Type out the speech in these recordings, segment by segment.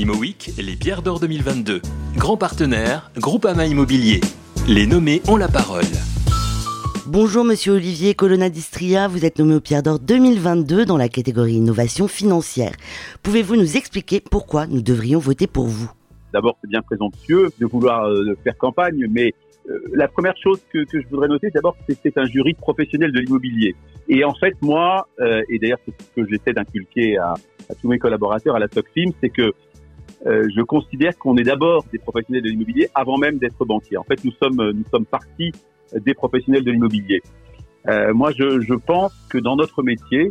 ImoWeek, les pierres d'or 2022. Grand partenaire, Groupama Immobilier. Les nommés ont la parole. Bonjour Monsieur Olivier Colonna d'Istria, vous êtes nommé au Pierre d'Or 2022 dans la catégorie innovation financière. Pouvez-vous nous expliquer pourquoi nous devrions voter pour vous? D'abord, c'est bien présomptueux de vouloir euh, faire campagne, mais euh, la première chose que, que je voudrais noter, d'abord, c'est que c'est un jury professionnel de l'immobilier. Et en fait, moi, euh, et d'ailleurs c'est ce que j'essaie d'inculquer à, à, tous mes collaborateurs à la SOCFIM, c'est que euh, je considère qu'on est d'abord des professionnels de l'immobilier avant même d'être banquier. En fait, nous sommes nous sommes partis des professionnels de l'immobilier. Euh, moi, je, je, pense que dans notre métier,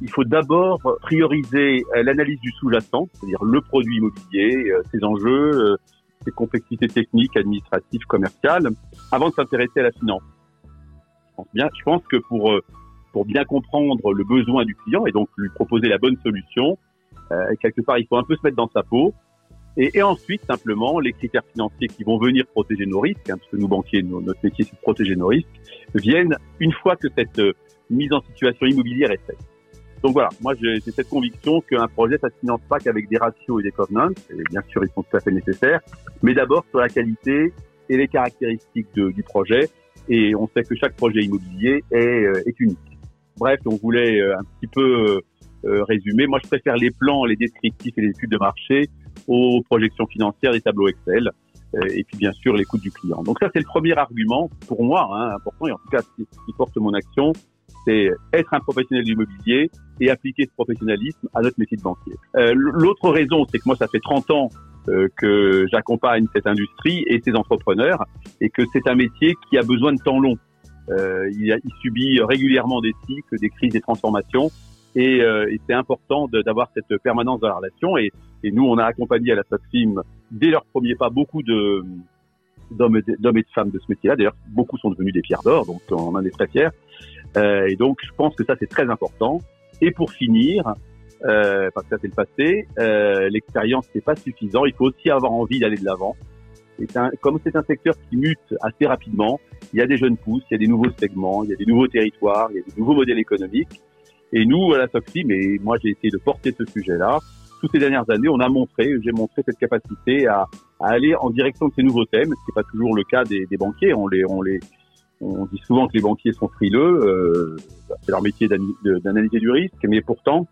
il faut d'abord prioriser euh, l'analyse du sous-jacent, c'est-à-dire le produit immobilier, euh, ses enjeux, ses complexités techniques, administratives, commerciales, avant de s'intéresser à la finance. Je pense bien, je pense que pour pour bien comprendre le besoin du client et donc lui proposer la bonne solution, quelque part, il faut un peu se mettre dans sa peau et, et, ensuite, simplement, les critères financiers qui vont venir protéger nos risques, hein, parce que nous, banquiers, notre métier, c'est de protéger nos risques, viennent une fois que cette euh, mise en situation immobilière est faite. Donc voilà, moi j'ai cette conviction qu'un projet, ça se finance pas qu'avec des ratios et des covenants, et bien sûr ils sont tout à fait nécessaires, mais d'abord sur la qualité et les caractéristiques de, du projet, et on sait que chaque projet immobilier est, euh, est unique. Bref, on voulait euh, un petit peu résumer. Moi je préfère les plans, les descriptifs et les études de marché aux projections financières des tableaux Excel euh, et puis bien sûr l'écoute du client. Donc ça c'est le premier argument pour moi hein, important et en tout cas ce qui porte mon action, c'est être un professionnel de l'immobilier et appliquer ce professionnalisme à notre métier de banquier. Euh, L'autre raison, c'est que moi ça fait 30 ans euh, que j'accompagne cette industrie et ses entrepreneurs et que c'est un métier qui a besoin de temps long. Euh, il, a, il subit régulièrement des cycles, des crises, des transformations et, euh, et c'est important d'avoir cette permanence dans la relation. Et, et, nous, on a accompagné à la SOCFIM dès leur premier pas beaucoup de d'hommes et de femmes de ce métier-là. D'ailleurs, beaucoup sont devenus des pierres d'or, donc on en est très fiers. Euh, et donc, je pense que ça, c'est très important. Et pour finir, euh, parce que ça c'est le passé, euh, l'expérience n'est pas suffisant. Il faut aussi avoir envie d'aller de l'avant. Un, comme c'est un secteur qui mute assez rapidement, il y a des jeunes pousses, il y a des nouveaux segments, il y a des nouveaux territoires, il y a des nouveaux modèles économiques. Et nous, à la SOCFI, mais moi j'ai essayé de porter ce sujet-là. Toutes ces dernières années, on a montré, j'ai montré cette capacité à, à, aller en direction de ces nouveaux thèmes, ce qui n'est pas toujours le cas des, des, banquiers. On les, on les, on dit souvent que les banquiers sont frileux, euh, c'est leur métier d'analyser du risque, mais pourtant,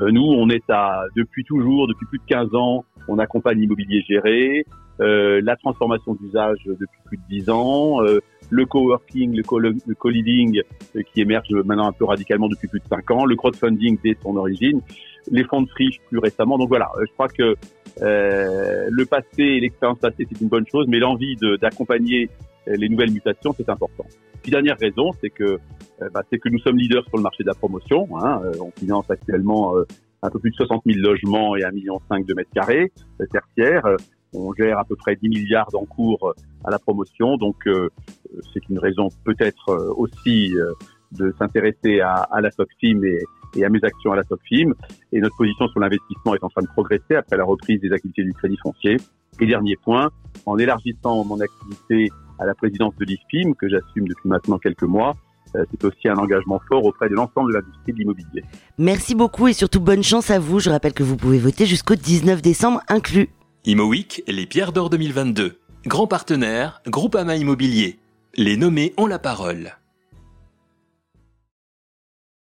nous, on est à, depuis toujours, depuis plus de 15 ans, on accompagne l'immobilier géré, euh, la transformation d'usage depuis plus de 10 ans, euh, le coworking, le co-living euh, qui émerge maintenant un peu radicalement depuis plus de 5 ans, le crowdfunding dès son origine, les fonds de friche plus récemment. Donc voilà, je crois que euh, le passé et l'expérience passée, c'est une bonne chose, mais l'envie d'accompagner les nouvelles mutations, c'est important. Puis dernière raison, c'est que bah, c'est que nous sommes leaders sur le marché de la promotion. Hein. On finance actuellement un peu plus de 60 000 logements et 1,5 million de mètres carrés tertiaires. On gère à peu près 10 milliards d'encours euh, à la promotion, donc euh, c'est une raison peut-être euh, aussi de s'intéresser à, à, la SOCFIM et, et, à mes actions à la SOCFIM. Et notre position sur l'investissement est en train de progresser après la reprise des activités du crédit foncier. Et dernier point, en élargissant mon activité à la présidence de l'IFPIM, que j'assume depuis maintenant quelques mois, c'est aussi un engagement fort auprès de l'ensemble de l'industrie de l'immobilier. Merci beaucoup et surtout bonne chance à vous. Je rappelle que vous pouvez voter jusqu'au 19 décembre inclus. ImoWeek, les pierres d'or 2022. Grand partenaire, Groupama Immobilier. Les nommés ont la parole.